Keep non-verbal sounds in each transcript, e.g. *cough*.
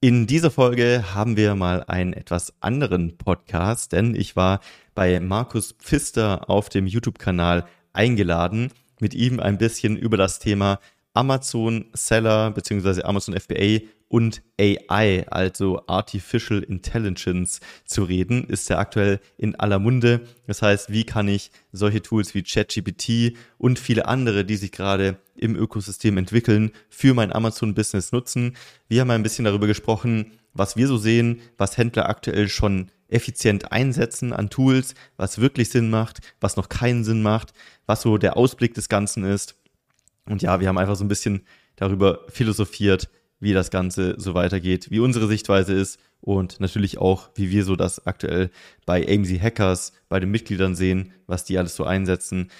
In dieser Folge haben wir mal einen etwas anderen Podcast, denn ich war bei Markus Pfister auf dem YouTube-Kanal eingeladen, mit ihm ein bisschen über das Thema Amazon Seller bzw. Amazon FBA und AI, also Artificial Intelligence, zu reden, ist ja aktuell in aller Munde. Das heißt, wie kann ich solche Tools wie ChatGPT und viele andere, die sich gerade im Ökosystem entwickeln, für mein Amazon-Business nutzen? Wir haben ein bisschen darüber gesprochen, was wir so sehen, was Händler aktuell schon effizient einsetzen an Tools, was wirklich Sinn macht, was noch keinen Sinn macht, was so der Ausblick des Ganzen ist. Und ja, wir haben einfach so ein bisschen darüber philosophiert, wie das Ganze so weitergeht, wie unsere Sichtweise ist und natürlich auch, wie wir so das aktuell bei AMC Hackers, bei den Mitgliedern sehen, was die alles so einsetzen.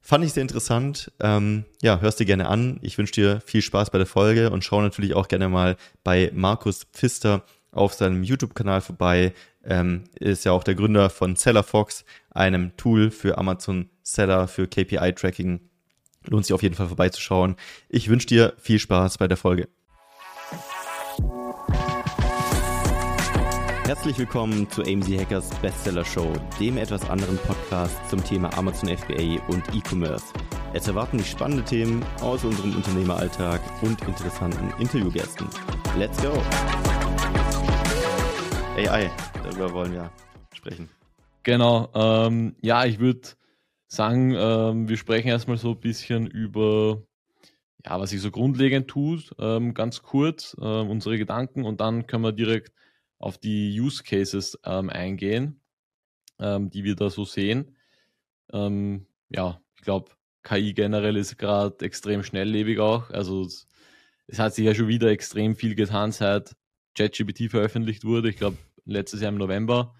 Fand ich sehr interessant. Ähm, ja, hörst dir gerne an. Ich wünsche dir viel Spaß bei der Folge und schau natürlich auch gerne mal bei Markus Pfister auf seinem YouTube-Kanal vorbei. Ähm, ist ja auch der Gründer von Sellerfox, einem Tool für Amazon Seller für KPI-Tracking. Lohnt sich auf jeden Fall vorbeizuschauen. Ich wünsche dir viel Spaß bei der Folge. Herzlich willkommen zu AMZ Hackers Bestseller Show, dem etwas anderen Podcast zum Thema Amazon FBA und E-Commerce. Es erwarten dich spannende Themen aus unserem Unternehmeralltag und interessanten Interviewgästen. Let's go! AI, darüber wollen wir sprechen. Genau, ähm, ja, ich würde sagen, ähm, wir sprechen erstmal so ein bisschen über, ja, was sich so grundlegend tut, ähm, ganz kurz, ähm, unsere Gedanken und dann können wir direkt auf die Use Cases ähm, eingehen, ähm, die wir da so sehen. Ähm, ja, ich glaube, KI generell ist gerade extrem schnelllebig auch. Also es, es, hat sich ja schon wieder extrem viel getan, seit ChatGPT veröffentlicht wurde. Ich glaube, letztes Jahr im November.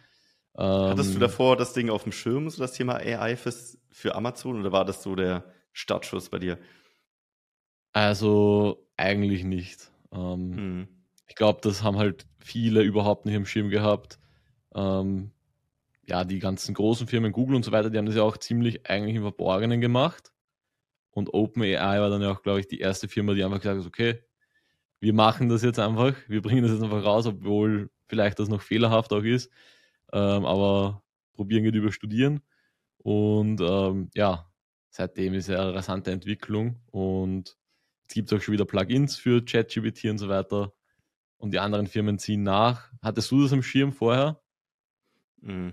Hattest du ähm, davor das Ding auf dem Schirm, so das Thema AI fürs, für Amazon, oder war das so der Startschuss bei dir? Also eigentlich nicht. Ähm, hm. Ich glaube, das haben halt viele überhaupt nicht im Schirm gehabt. Ähm, ja, die ganzen großen Firmen, Google und so weiter, die haben das ja auch ziemlich eigentlich im Verborgenen gemacht. Und OpenAI war dann ja auch, glaube ich, die erste Firma, die einfach gesagt hat, okay, wir machen das jetzt einfach, wir bringen das jetzt einfach raus, obwohl vielleicht das noch fehlerhaft auch ist. Ähm, aber probieren geht über Studieren. Und ähm, ja, seitdem ist ja eine rasante Entwicklung und es gibt auch schon wieder Plugins für ChatGPT und so weiter und die anderen Firmen ziehen nach. Hattest du das im Schirm vorher? Mhm.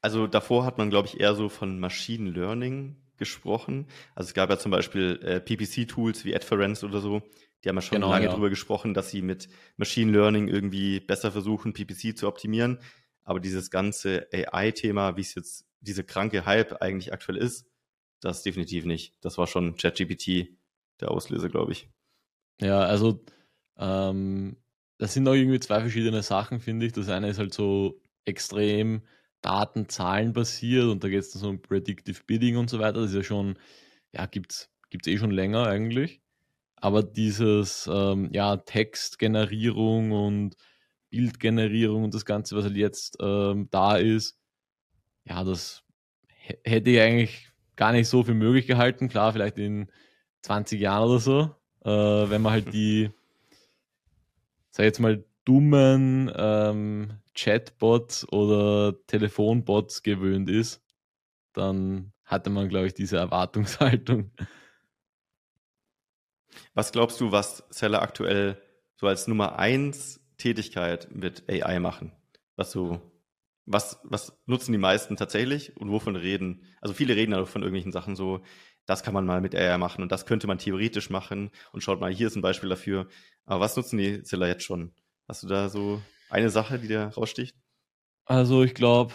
Also davor hat man, glaube ich, eher so von Machine Learning gesprochen. Also es gab ja zum Beispiel äh, PPC-Tools wie Adference oder so, die haben ja schon genau, lange ja. darüber gesprochen, dass sie mit Machine Learning irgendwie besser versuchen, PPC zu optimieren. Aber dieses ganze AI-Thema, wie es jetzt diese kranke Hype eigentlich aktuell ist, das definitiv nicht. Das war schon ChatGPT der Auslöser, glaube ich. Ja, also ähm, das sind auch irgendwie zwei verschiedene Sachen, finde ich. Das eine ist halt so extrem Daten, Zahlen basiert und da geht es dann so um Predictive Bidding und so weiter. Das ist ja schon, ja, gibt es eh schon länger eigentlich. Aber dieses, ähm, ja, Textgenerierung und Bildgenerierung und das Ganze, was halt jetzt ähm, da ist, ja, das hätte ich eigentlich gar nicht so für möglich gehalten. Klar, vielleicht in 20 Jahren oder so, äh, wenn man halt die sag jetzt mal, dummen ähm, Chatbots oder Telefonbots gewöhnt ist, dann hatte man, glaube ich, diese Erwartungshaltung. Was glaubst du, was Seller aktuell so als Nummer eins Tätigkeit mit AI machen? Was so, was, was nutzen die meisten tatsächlich und wovon reden? Also viele reden ja von irgendwelchen Sachen so, das kann man mal mit AI machen und das könnte man theoretisch machen und schaut mal, hier ist ein Beispiel dafür. Aber was nutzen die Ziller jetzt schon? Hast du da so eine Sache, die dir raussticht? Also ich glaube,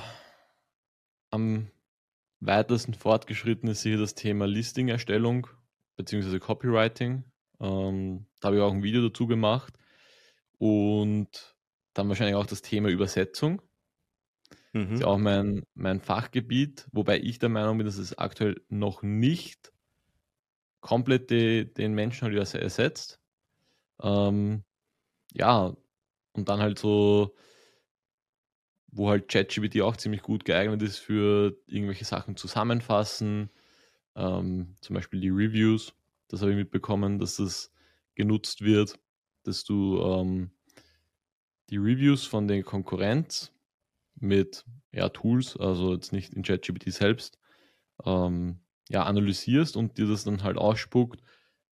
am weitesten fortgeschritten ist sicher das Thema Listing-Erstellung bzw. Copywriting. Ähm, da habe ich auch ein Video dazu gemacht. Und dann wahrscheinlich auch das Thema Übersetzung. Mhm. Das ist ja auch mein, mein Fachgebiet, wobei ich der Meinung bin, dass es aktuell noch nicht komplett die, den Menschen halt ersetzt. Ähm, ja, und dann halt so, wo halt ChatGPT auch ziemlich gut geeignet ist für irgendwelche Sachen zusammenfassen, ähm, zum Beispiel die Reviews. Das habe ich mitbekommen, dass das genutzt wird, dass du ähm, die Reviews von den Konkurrenz mit ja, Tools, also jetzt nicht in ChatGPT selbst, ähm, ja, analysierst und dir das dann halt ausspuckt,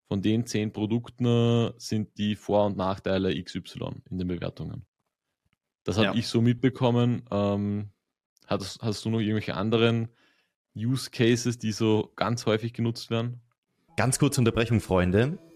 von den zehn Produkten sind die Vor- und Nachteile XY in den Bewertungen. Das habe ja. ich so mitbekommen. Ähm, hast, hast du noch irgendwelche anderen Use Cases, die so ganz häufig genutzt werden? Ganz kurze Unterbrechung, Freunde.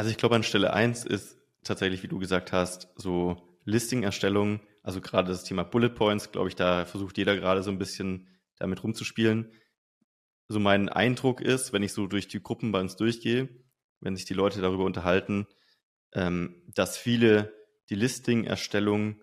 Also ich glaube, an Stelle 1 ist tatsächlich, wie du gesagt hast, so Listing-Erstellung, also gerade das Thema Bullet Points, glaube ich, da versucht jeder gerade so ein bisschen damit rumzuspielen. So mein Eindruck ist, wenn ich so durch die Gruppen bei uns durchgehe, wenn sich die Leute darüber unterhalten, ähm, dass viele die Listing-Erstellung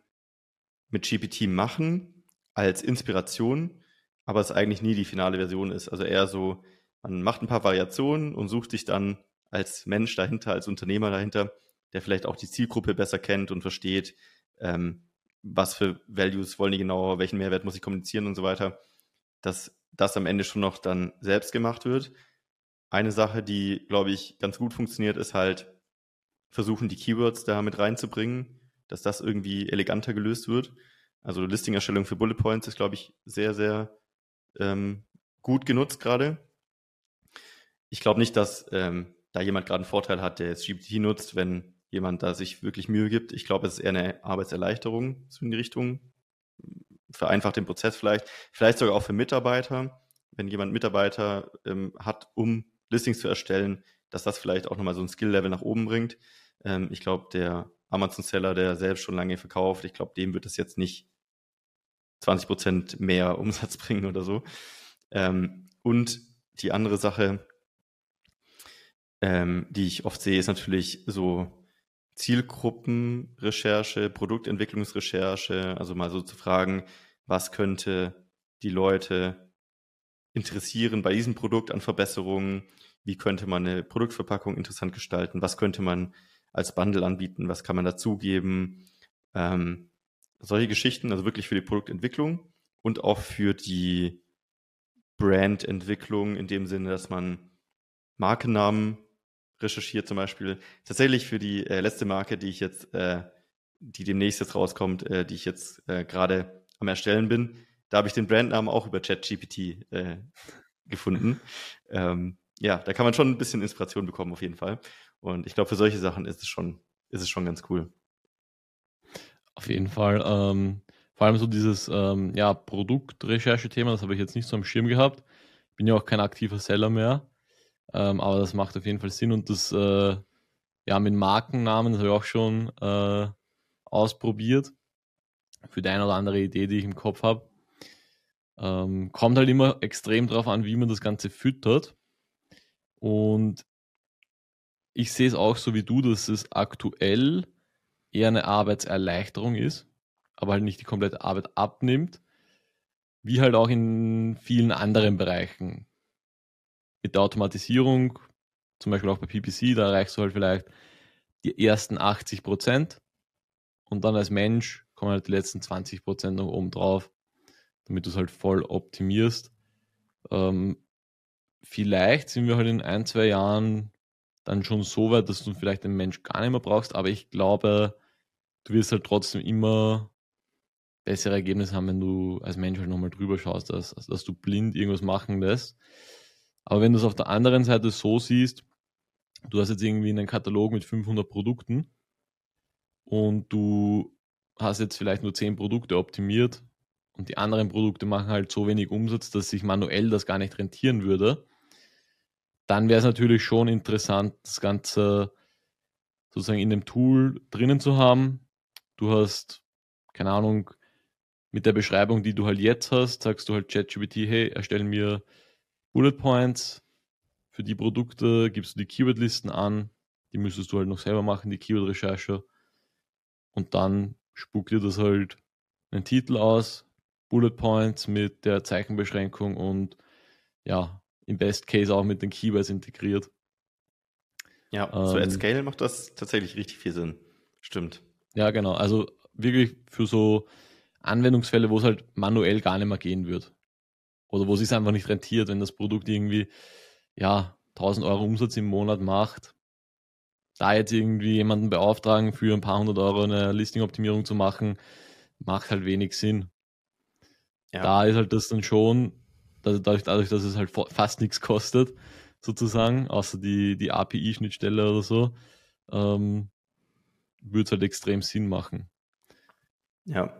mit GPT machen als Inspiration, aber es eigentlich nie die finale Version ist. Also eher so, man macht ein paar Variationen und sucht sich dann als Mensch dahinter, als Unternehmer dahinter, der vielleicht auch die Zielgruppe besser kennt und versteht, ähm, was für Values wollen die genau, welchen Mehrwert muss ich kommunizieren und so weiter, dass das am Ende schon noch dann selbst gemacht wird. Eine Sache, die, glaube ich, ganz gut funktioniert, ist halt versuchen, die Keywords da mit reinzubringen, dass das irgendwie eleganter gelöst wird. Also Listing-Erstellung für Bullet Points ist, glaube ich, sehr, sehr ähm, gut genutzt gerade. Ich glaube nicht, dass ähm, da jemand gerade einen Vorteil hat, der jetzt GPT nutzt, wenn jemand da sich wirklich Mühe gibt. Ich glaube, es ist eher eine Arbeitserleichterung so in die Richtung. Vereinfacht den Prozess vielleicht. Vielleicht sogar auch für Mitarbeiter. Wenn jemand Mitarbeiter ähm, hat, um Listings zu erstellen, dass das vielleicht auch nochmal so ein Skill-Level nach oben bringt. Ähm, ich glaube, der Amazon-Seller, der selbst schon lange verkauft, ich glaube, dem wird das jetzt nicht 20 Prozent mehr *laughs* Umsatz bringen oder so. Ähm, und die andere Sache, ähm, die ich oft sehe, ist natürlich so Zielgruppenrecherche, Produktentwicklungsrecherche, also mal so zu fragen, was könnte die Leute interessieren bei diesem Produkt an Verbesserungen, wie könnte man eine Produktverpackung interessant gestalten, was könnte man als Bundle anbieten, was kann man dazugeben, ähm, solche Geschichten, also wirklich für die Produktentwicklung und auch für die Brandentwicklung in dem Sinne, dass man Markennamen recherchiert zum Beispiel. Tatsächlich für die äh, letzte Marke, die ich jetzt, äh, die demnächst jetzt rauskommt, äh, die ich jetzt äh, gerade am Erstellen bin, da habe ich den Brandnamen auch über ChatGPT äh, gefunden. Ähm, ja, da kann man schon ein bisschen Inspiration bekommen auf jeden Fall. Und ich glaube, für solche Sachen ist es schon, ist es schon ganz cool. Auf jeden Fall. Ähm, vor allem so dieses ähm, ja, Produktrecherche-Thema, das habe ich jetzt nicht so am Schirm gehabt. Bin ja auch kein aktiver Seller mehr. Ähm, aber das macht auf jeden Fall Sinn und das äh, ja mit Markennamen, das habe ich auch schon äh, ausprobiert. Für die eine oder andere Idee, die ich im Kopf habe. Ähm, kommt halt immer extrem drauf an, wie man das Ganze füttert. Und ich sehe es auch so wie du, dass es aktuell eher eine Arbeitserleichterung ist, aber halt nicht die komplette Arbeit abnimmt, wie halt auch in vielen anderen Bereichen mit der Automatisierung, zum Beispiel auch bei PPC, da erreichst du halt vielleicht die ersten 80 Prozent und dann als Mensch kommen halt die letzten 20 Prozent noch oben drauf. damit du es halt voll optimierst. Ähm, vielleicht sind wir halt in ein, zwei Jahren dann schon so weit, dass du vielleicht den Mensch gar nicht mehr brauchst, aber ich glaube, du wirst halt trotzdem immer bessere Ergebnisse haben, wenn du als Mensch halt nochmal drüber schaust, dass, dass du blind irgendwas machen lässt. Aber wenn du es auf der anderen Seite so siehst, du hast jetzt irgendwie einen Katalog mit 500 Produkten und du hast jetzt vielleicht nur 10 Produkte optimiert und die anderen Produkte machen halt so wenig Umsatz, dass sich manuell das gar nicht rentieren würde, dann wäre es natürlich schon interessant, das Ganze sozusagen in dem Tool drinnen zu haben. Du hast, keine Ahnung, mit der Beschreibung, die du halt jetzt hast, sagst du halt ChatGPT, hey, erstell mir Bullet Points für die Produkte, gibst du die Keywordlisten an, die müsstest du halt noch selber machen, die Keyword-Recherche. Und dann spuckt dir das halt einen Titel aus, Bullet Points mit der Zeichenbeschränkung und ja, im Best Case auch mit den Keywords integriert. Ja, ähm, so at Scale macht das tatsächlich richtig viel Sinn. Stimmt. Ja, genau. Also wirklich für so Anwendungsfälle, wo es halt manuell gar nicht mehr gehen wird. Oder wo es sich einfach nicht rentiert, wenn das Produkt irgendwie ja, 1000 Euro Umsatz im Monat macht, da jetzt irgendwie jemanden beauftragen, für ein paar hundert Euro eine Listing-Optimierung zu machen, macht halt wenig Sinn. Ja. Da ist halt das dann schon, dadurch, dadurch, dass es halt fast nichts *laughs* kostet, sozusagen, außer die, die API-Schnittstelle oder so, ähm, würde es halt extrem Sinn machen. Ja.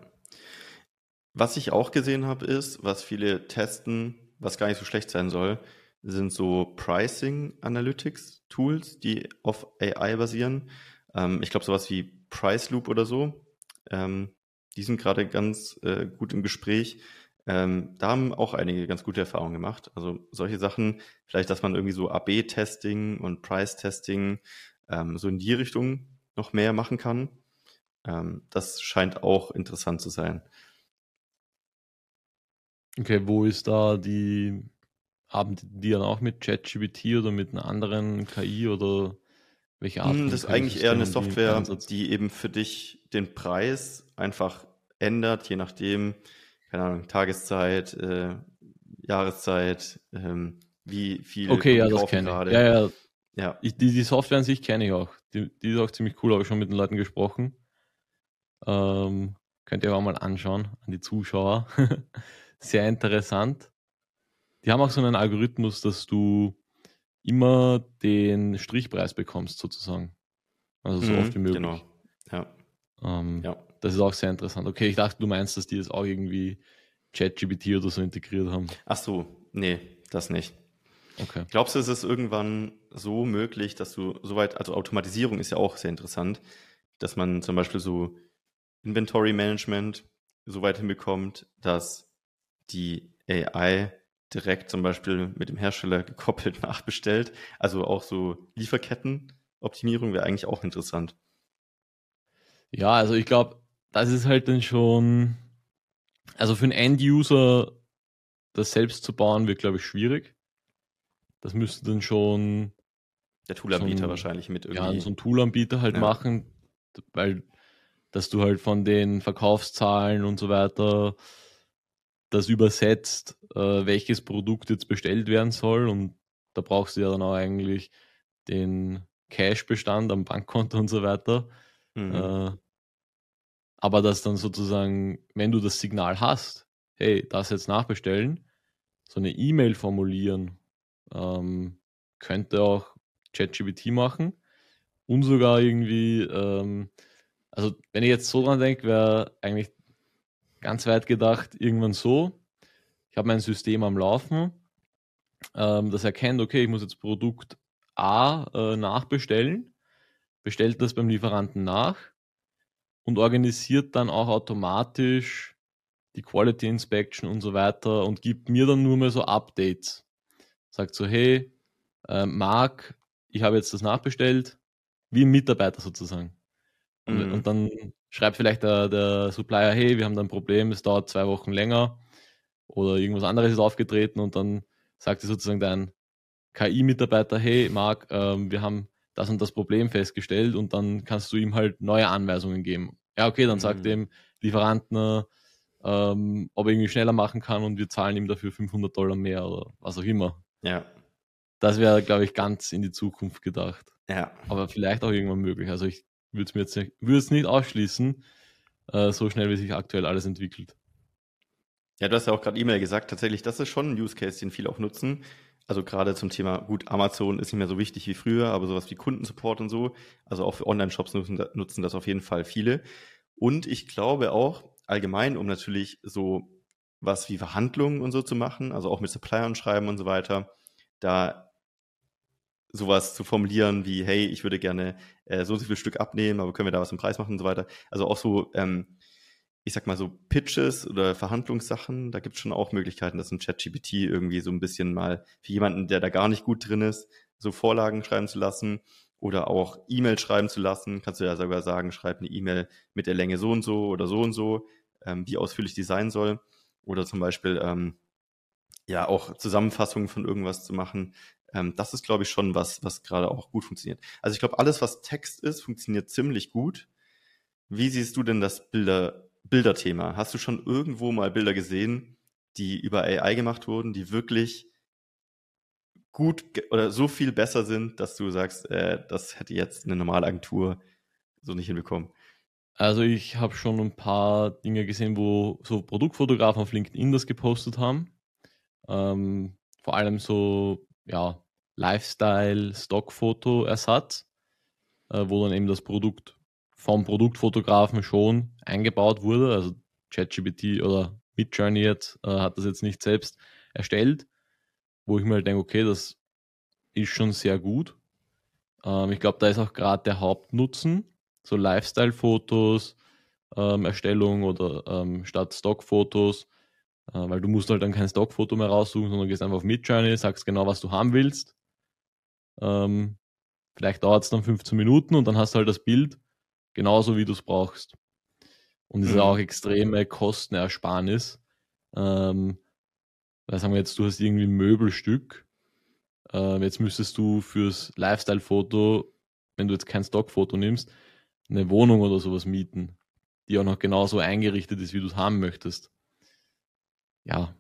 Was ich auch gesehen habe, ist, was viele testen, was gar nicht so schlecht sein soll, sind so Pricing Analytics Tools, die auf AI basieren. Ähm, ich glaube, sowas wie Price Loop oder so. Ähm, die sind gerade ganz äh, gut im Gespräch. Ähm, da haben auch einige ganz gute Erfahrungen gemacht. Also solche Sachen, vielleicht, dass man irgendwie so AB-Testing und Price-Testing ähm, so in die Richtung noch mehr machen kann. Ähm, das scheint auch interessant zu sein. Okay, wo ist da die haben die dann auch mit ChatGPT oder mit einer anderen KI oder welche Art? Hm, das ist eigentlich eher eine Software, die eben für dich den Preis einfach ändert, je nachdem, keine Ahnung, Tageszeit, äh, Jahreszeit, ähm, wie viel. Okay, ja, das kenne ich. Ja, ja. ja. Ich, die, die Software an sich kenne ich auch. Die, die ist auch ziemlich cool, habe ich schon mit den Leuten gesprochen. Ähm, könnt ihr auch mal anschauen an die Zuschauer. *laughs* Sehr interessant. Die haben auch so einen Algorithmus, dass du immer den Strichpreis bekommst, sozusagen. Also so mhm, oft wie möglich. Genau. Ja. Ähm, ja. Das ist auch sehr interessant. Okay, ich dachte, du meinst, dass die das auch irgendwie ChatGPT oder so integriert haben. Ach so, nee, das nicht. Okay. Glaubst du, ist es irgendwann so möglich, dass du soweit, also Automatisierung ist ja auch sehr interessant, dass man zum Beispiel so Inventory Management so weit hinbekommt, dass die AI direkt zum Beispiel mit dem Hersteller gekoppelt *laughs* nachbestellt. Also auch so Lieferkettenoptimierung wäre eigentlich auch interessant. Ja, also ich glaube, das ist halt dann schon, also für einen End-User das selbst zu bauen, wird, glaube ich, schwierig. Das müsste dann schon der Toolanbieter so wahrscheinlich mit irgendwie. Ja, so ein Toolanbieter halt ja. machen, weil dass du halt von den Verkaufszahlen und so weiter das übersetzt, äh, welches Produkt jetzt bestellt werden soll. Und da brauchst du ja dann auch eigentlich den Cash-Bestand am Bankkonto und so weiter. Mhm. Äh, aber dass dann sozusagen, wenn du das Signal hast, hey, das jetzt nachbestellen, so eine E-Mail formulieren, ähm, könnte auch ChatGPT machen und sogar irgendwie, ähm, also wenn ich jetzt so dran denke, wäre eigentlich ganz weit gedacht, irgendwann so, ich habe mein System am Laufen, ähm, das erkennt, okay, ich muss jetzt Produkt A äh, nachbestellen, bestellt das beim Lieferanten nach und organisiert dann auch automatisch die Quality Inspection und so weiter und gibt mir dann nur mehr so Updates. Sagt so, hey, äh, Marc, ich habe jetzt das nachbestellt, wie ein Mitarbeiter sozusagen. Und, mhm. und dann schreibt vielleicht der, der Supplier, hey, wir haben da ein Problem, es dauert zwei Wochen länger oder irgendwas anderes ist aufgetreten und dann sagt sozusagen dein KI-Mitarbeiter, hey Marc, ähm, wir haben das und das Problem festgestellt und dann kannst du ihm halt neue Anweisungen geben. Ja, okay, dann sagt mhm. dem Lieferanten, ähm, ob er irgendwie schneller machen kann und wir zahlen ihm dafür 500 Dollar mehr oder was auch immer. Ja. Das wäre, glaube ich, ganz in die Zukunft gedacht. Ja. Aber vielleicht auch irgendwann möglich. Also ich würde es mir jetzt nicht, würde es nicht ausschließen, äh, so schnell wie sich aktuell alles entwickelt. Ja, du hast ja auch gerade E-Mail gesagt, tatsächlich, das ist schon ein Use Case, den viele auch nutzen. Also gerade zum Thema, gut, Amazon ist nicht mehr so wichtig wie früher, aber sowas wie Kundensupport und so, also auch für Online-Shops nutzen, nutzen das auf jeden Fall viele. Und ich glaube auch allgemein, um natürlich so was wie Verhandlungen und so zu machen, also auch mit Suppliern schreiben und so weiter, da sowas zu formulieren wie, hey, ich würde gerne äh, so und so viel Stück abnehmen, aber können wir da was im Preis machen und so weiter. Also auch so ähm, ich sag mal so Pitches oder Verhandlungssachen, da gibt es schon auch Möglichkeiten, dass ein ChatGPT irgendwie so ein bisschen mal für jemanden, der da gar nicht gut drin ist, so Vorlagen schreiben zu lassen oder auch E-Mail schreiben zu lassen. Kannst du ja sogar sagen, schreib eine E-Mail mit der Länge so und so oder so und so, ähm, wie ausführlich die sein soll. Oder zum Beispiel ähm, ja auch Zusammenfassungen von irgendwas zu machen. Ähm, das ist, glaube ich, schon was, was gerade auch gut funktioniert. Also ich glaube, alles, was Text ist, funktioniert ziemlich gut. Wie siehst du denn das Bilder Bilderthema. Hast du schon irgendwo mal Bilder gesehen, die über AI gemacht wurden, die wirklich gut oder so viel besser sind, dass du sagst, äh, das hätte jetzt eine normale Agentur so nicht hinbekommen? Also ich habe schon ein paar Dinge gesehen, wo so Produktfotografen auf LinkedIn das gepostet haben. Ähm, vor allem so, ja, Lifestyle, Stockfoto-Ersatz, äh, wo dann eben das Produkt vom Produktfotografen schon eingebaut wurde. Also ChatGPT oder Midjourney äh, hat das jetzt nicht selbst erstellt, wo ich mir halt denke, okay, das ist schon sehr gut. Ähm, ich glaube, da ist auch gerade der Hauptnutzen, so Lifestyle-Fotos, ähm, Erstellung oder ähm, statt Stockfotos, weil du musst halt dann kein Stockfoto mehr raussuchen, sondern gehst einfach auf Midjourney, sagst genau, was du haben willst. Ähm, vielleicht dauert es dann 15 Minuten und dann hast du halt das Bild genauso wie du es brauchst. Und es mhm. ist auch extreme Kostenersparnis. Ähm, da sagen wir jetzt, du hast irgendwie ein Möbelstück. Ähm, jetzt müsstest du fürs Lifestyle-Foto, wenn du jetzt kein Stockfoto nimmst, eine Wohnung oder sowas mieten, die auch noch genauso eingerichtet ist, wie du es haben möchtest. Ja,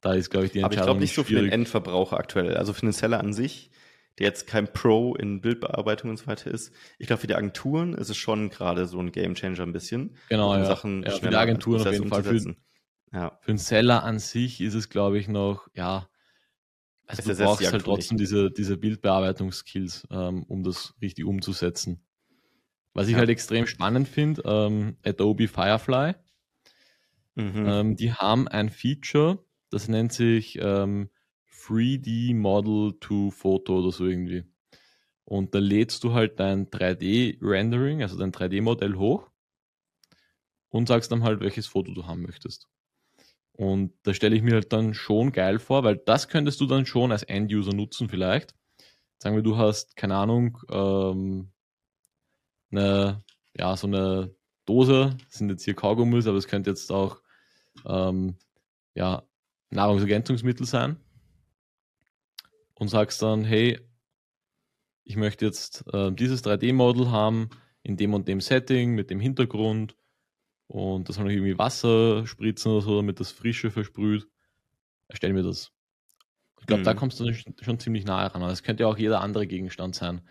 da ist, glaube ich, die Entscheidung. Aber ich glaube nicht so für den Endverbraucher aktuell. Also für den Seller an sich der jetzt kein Pro in Bildbearbeitung und so weiter ist. Ich glaube, für die Agenturen ist es schon gerade so ein Gamechanger ein bisschen. Genau, um ja. Sachen ja, für die Agenturen auf jeden Fall. Für, ja. für einen Seller an sich ist es, glaube ich, noch, ja, also du brauchst halt trotzdem diese, diese Bildbearbeitungsskills, ähm, um das richtig umzusetzen. Was ich ja. halt extrem spannend finde, ähm, Adobe Firefly, mhm. ähm, die haben ein Feature, das nennt sich ähm, 3D Model to Foto oder so irgendwie. Und da lädst du halt dein 3D-Rendering, also dein 3D-Modell hoch und sagst dann halt, welches Foto du haben möchtest. Und da stelle ich mir halt dann schon geil vor, weil das könntest du dann schon als End-User nutzen vielleicht. Sagen wir, du hast, keine Ahnung, ähm, eine, ja, so eine Dose, das sind jetzt hier Kaugummis, aber es könnte jetzt auch ähm, ja, Nahrungsergänzungsmittel sein und sagst dann, hey, ich möchte jetzt äh, dieses 3D-Model haben in dem und dem Setting mit dem Hintergrund und das soll noch irgendwie Wasser spritzen oder so, damit das Frische versprüht. Erstell mir das. Ich glaube, mhm. da kommst du schon ziemlich nahe ran. Es könnte ja auch jeder andere Gegenstand sein.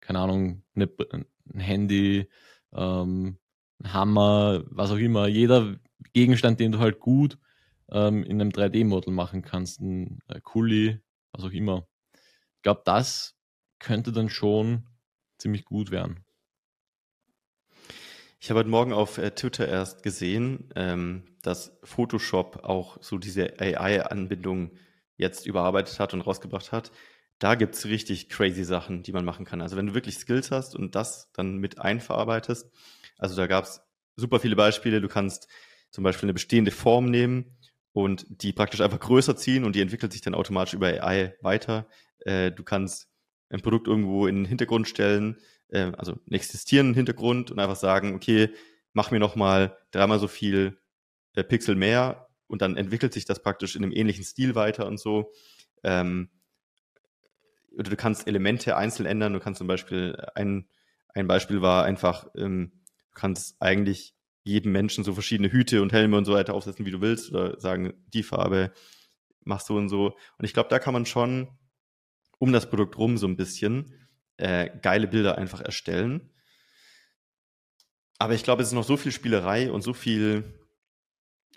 Keine Ahnung, eine, ein Handy, ähm, Hammer, was auch immer. Jeder Gegenstand, den du halt gut ähm, in einem 3D-Model machen kannst. Ein äh, Kuli, was auch immer. Ich glaube, das könnte dann schon ziemlich gut werden. Ich habe heute Morgen auf äh, Twitter erst gesehen, ähm, dass Photoshop auch so diese AI-Anbindung jetzt überarbeitet hat und rausgebracht hat. Da gibt es richtig crazy Sachen, die man machen kann. Also wenn du wirklich Skills hast und das dann mit einverarbeitest, also da gab es super viele Beispiele. Du kannst zum Beispiel eine bestehende Form nehmen und die praktisch einfach größer ziehen und die entwickelt sich dann automatisch über AI weiter. Äh, du kannst ein Produkt irgendwo in den Hintergrund stellen, äh, also einen existierenden Hintergrund und einfach sagen, okay, mach mir nochmal dreimal so viel äh, Pixel mehr und dann entwickelt sich das praktisch in einem ähnlichen Stil weiter und so. Ähm, oder du kannst Elemente einzeln ändern. Du kannst zum Beispiel, ein, ein Beispiel war einfach, ähm, du kannst eigentlich jedem Menschen so verschiedene Hüte und Helme und so weiter aufsetzen, wie du willst, oder sagen, die Farbe mach so und so. Und ich glaube, da kann man schon um das Produkt rum so ein bisschen äh, geile Bilder einfach erstellen. Aber ich glaube, es ist noch so viel Spielerei und so viel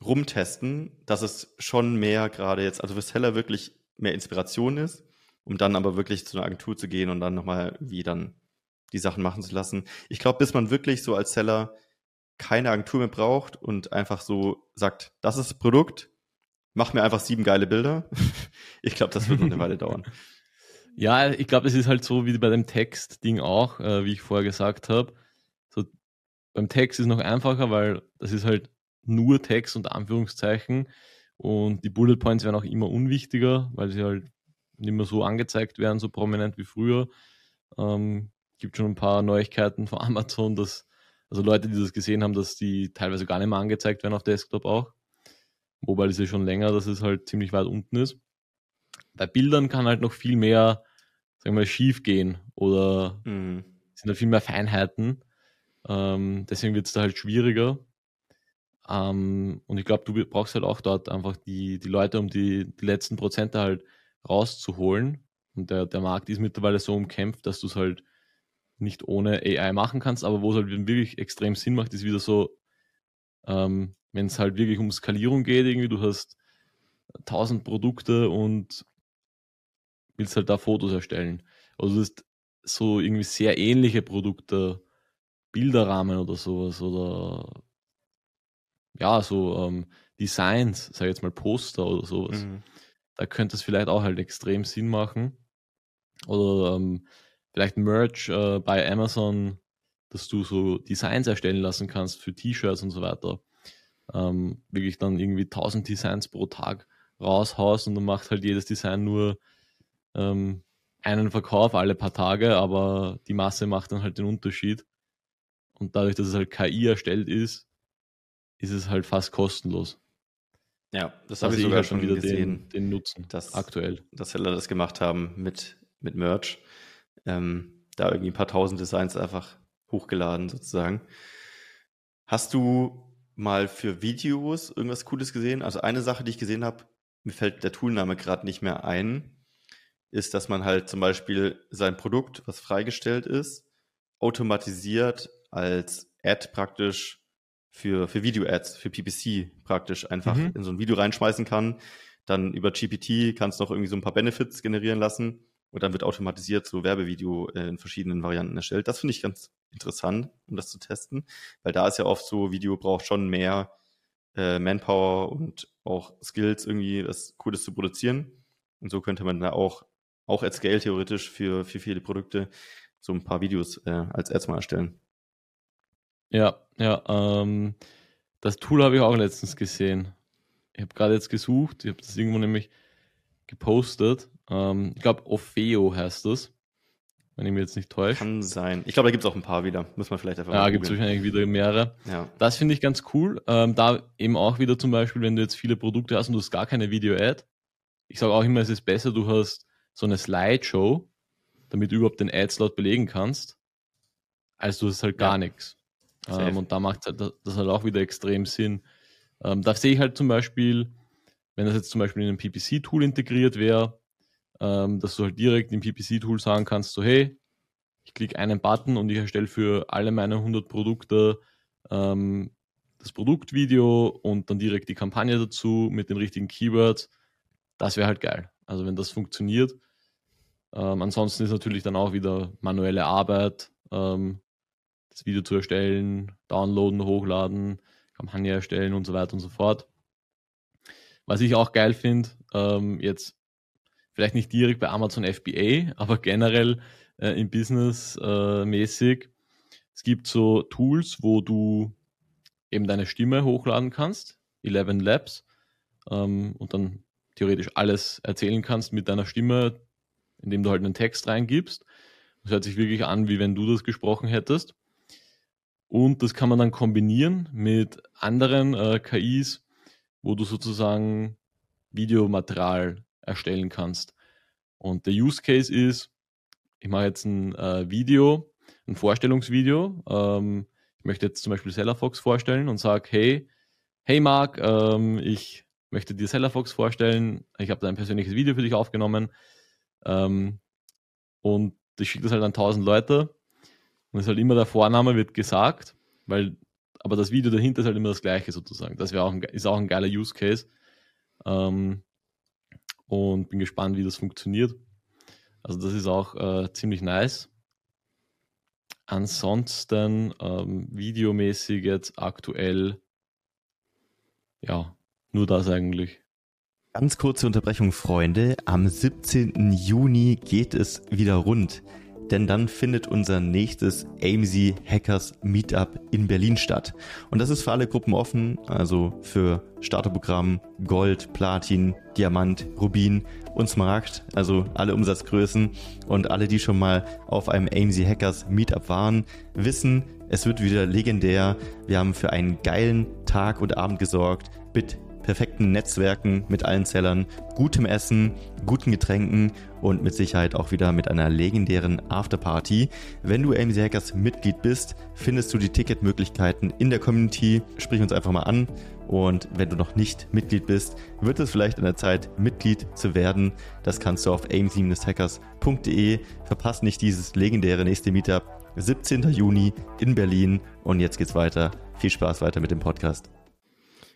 rumtesten, dass es schon mehr gerade jetzt, also für Seller wirklich mehr Inspiration ist, um dann aber wirklich zu einer Agentur zu gehen und dann nochmal wie dann die Sachen machen zu lassen. Ich glaube, bis man wirklich so als Seller keine Agentur mehr braucht und einfach so sagt, das ist das Produkt, mach mir einfach sieben geile Bilder. *laughs* ich glaube, das wird noch eine Weile dauern. *laughs* Ja, ich glaube, es ist halt so wie bei dem Text-Ding auch, äh, wie ich vorher gesagt habe. So, beim Text ist es noch einfacher, weil das ist halt nur Text und Anführungszeichen und die Bullet Points werden auch immer unwichtiger, weil sie halt nicht mehr so angezeigt werden, so prominent wie früher. Ähm, gibt schon ein paar Neuigkeiten von *laughs* Amazon, dass also Leute, die das gesehen haben, dass die teilweise gar nicht mehr angezeigt werden auf Desktop auch. Mobile ist ja schon länger, dass es halt ziemlich weit unten ist. Bei Bildern kann halt noch viel mehr, sagen wir mal, schief gehen oder mhm. sind da viel mehr Feinheiten. Ähm, deswegen wird es da halt schwieriger. Ähm, und ich glaube, du brauchst halt auch dort einfach die, die Leute, um die, die letzten Prozente halt rauszuholen. Und der, der Markt ist mittlerweile so umkämpft, dass du es halt nicht ohne AI machen kannst, aber wo es halt wirklich extrem Sinn macht, ist wieder so, ähm, wenn es halt wirklich um Skalierung geht, irgendwie, du hast tausend Produkte und willst halt da Fotos erstellen. Also du hast so irgendwie sehr ähnliche Produkte, Bilderrahmen oder sowas oder ja, so ähm, Designs, sag ich jetzt mal Poster oder sowas. Mhm. Da könnte es vielleicht auch halt extrem Sinn machen. Oder ähm, vielleicht Merch äh, bei Amazon, dass du so Designs erstellen lassen kannst für T-Shirts und so weiter ähm, wirklich dann irgendwie 1000 Designs pro Tag raushaust und dann macht halt jedes Design nur ähm, einen Verkauf alle paar Tage, aber die Masse macht dann halt den Unterschied. Und dadurch, dass es halt KI erstellt ist, ist es halt fast kostenlos. Ja, das habe ich sogar halt schon wieder gesehen, den, den Nutzen dass, aktuell. Dass Seller das gemacht haben mit, mit Merch. Ähm, da irgendwie ein paar tausend Designs einfach hochgeladen sozusagen. Hast du mal für Videos irgendwas Cooles gesehen? Also eine Sache, die ich gesehen habe, mir fällt der Toolname gerade nicht mehr ein, ist, dass man halt zum Beispiel sein Produkt, was freigestellt ist, automatisiert als Ad praktisch für, für Video-Ads, für PPC praktisch einfach mhm. in so ein Video reinschmeißen kann. Dann über GPT kannst du noch irgendwie so ein paar Benefits generieren lassen und dann wird automatisiert so Werbevideo äh, in verschiedenen Varianten erstellt. Das finde ich ganz interessant, um das zu testen, weil da ist ja oft so, Video braucht schon mehr äh, Manpower und auch Skills, irgendwie das Cooles zu produzieren. Und so könnte man da auch, auch at Scale theoretisch für, für viele Produkte so ein paar Videos äh, als erstmal erstellen. Ja, ja, ähm, das Tool habe ich auch letztens gesehen. Ich habe gerade jetzt gesucht, ich habe das irgendwo nämlich gepostet. Ähm, ich glaube, Opheo heißt das, wenn ich mich jetzt nicht täusche. Kann sein. Ich glaube, da gibt es auch ein paar wieder. Muss man vielleicht einfach Ja, gibt es wahrscheinlich wieder mehrere. Ja. Das finde ich ganz cool. Ähm, da eben auch wieder zum Beispiel, wenn du jetzt viele Produkte hast und du hast gar keine Video-Ad. Ich sage auch immer, es ist besser, du hast so eine Slideshow, damit du überhaupt den Ad-Slot belegen kannst, als du hast halt gar ja. nichts. Ähm, und da macht halt, das halt auch wieder extrem Sinn. Ähm, da sehe ich halt zum Beispiel, wenn das jetzt zum Beispiel in einem PPC-Tool integriert wäre, ähm, dass du halt direkt im PPC-Tool sagen kannst, so hey, ich klicke einen Button und ich erstelle für alle meine 100 Produkte ähm, das Produktvideo und dann direkt die Kampagne dazu mit den richtigen Keywords. Das wäre halt geil. Also wenn das funktioniert. Ähm, ansonsten ist natürlich dann auch wieder manuelle Arbeit, ähm, das Video zu erstellen, downloaden, hochladen, Kampagne erstellen und so weiter und so fort. Was ich auch geil finde, ähm, jetzt vielleicht nicht direkt bei Amazon FBA, *laughs* aber generell äh, im Business äh, mäßig. Es gibt so Tools, wo du eben deine Stimme hochladen kannst, 11 Labs, ähm, und dann theoretisch alles erzählen kannst mit deiner Stimme, indem du halt einen Text reingibst. Das hört sich wirklich an, wie wenn du das gesprochen hättest. Und das kann man dann kombinieren mit anderen äh, KIs, wo du sozusagen Videomaterial erstellen kannst. Und der Use Case ist, ich mache jetzt ein äh, Video, ein Vorstellungsvideo. Ähm, ich möchte jetzt zum Beispiel Sellerfox vorstellen und sage, hey, hey Marc, ähm, ich möchte dir Sellerfox vorstellen, ich habe da ein persönliches Video für dich aufgenommen ähm, und ich schicke das halt an 1000 Leute und es ist halt immer der Vorname wird gesagt, weil aber das Video dahinter ist halt immer das gleiche sozusagen. Das auch ein, ist auch ein geiler Use Case. Ähm, und bin gespannt, wie das funktioniert. Also das ist auch äh, ziemlich nice. Ansonsten ähm, videomäßig jetzt aktuell ja, nur das eigentlich. Ganz kurze Unterbrechung, Freunde. Am 17. Juni geht es wieder rund denn dann findet unser nächstes AMZ Hackers Meetup in Berlin statt. Und das ist für alle Gruppen offen, also für Starterprogramm Gold, Platin, Diamant, Rubin und Smaragd, also alle Umsatzgrößen und alle, die schon mal auf einem AMZ Hackers Meetup waren, wissen, es wird wieder legendär. Wir haben für einen geilen Tag und Abend gesorgt mit perfekten Netzwerken mit allen Zellern, gutem Essen, guten Getränken und mit Sicherheit auch wieder mit einer legendären Afterparty. Wenn du AMC Hackers Mitglied bist, findest du die Ticketmöglichkeiten in der Community. Sprich uns einfach mal an. Und wenn du noch nicht Mitglied bist, wird es vielleicht an der Zeit, Mitglied zu werden. Das kannst du auf amc-hackers.de. Verpasst nicht dieses legendäre nächste Meetup. 17. Juni in Berlin. Und jetzt geht's weiter. Viel Spaß weiter mit dem Podcast.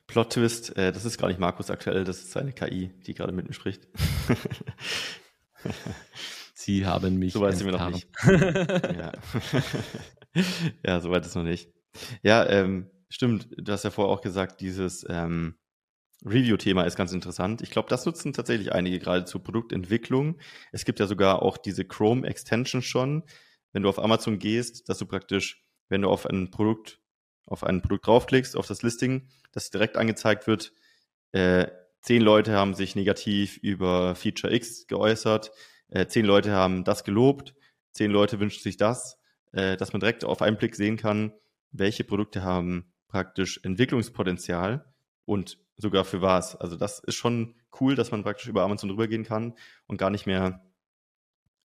Plot-Twist, äh, das ist gar nicht Markus aktuell, das ist seine KI, die gerade mit ihm spricht. *laughs* Sie haben mich. Soweit sind wir noch nicht. *laughs* ja. ja, soweit ist noch nicht. Ja, ähm, stimmt. Du hast ja vorher auch gesagt, dieses ähm, Review-Thema ist ganz interessant. Ich glaube, das nutzen tatsächlich einige gerade zur Produktentwicklung. Es gibt ja sogar auch diese Chrome-Extension schon. Wenn du auf Amazon gehst, dass du praktisch, wenn du auf ein Produkt auf ein Produkt draufklickst, auf das Listing, das direkt angezeigt wird, äh, zehn Leute haben sich negativ über Feature X geäußert, äh, zehn Leute haben das gelobt, zehn Leute wünschen sich das, äh, dass man direkt auf einen Blick sehen kann, welche Produkte haben praktisch Entwicklungspotenzial und sogar für was. Also das ist schon cool, dass man praktisch über Amazon rübergehen kann und gar nicht mehr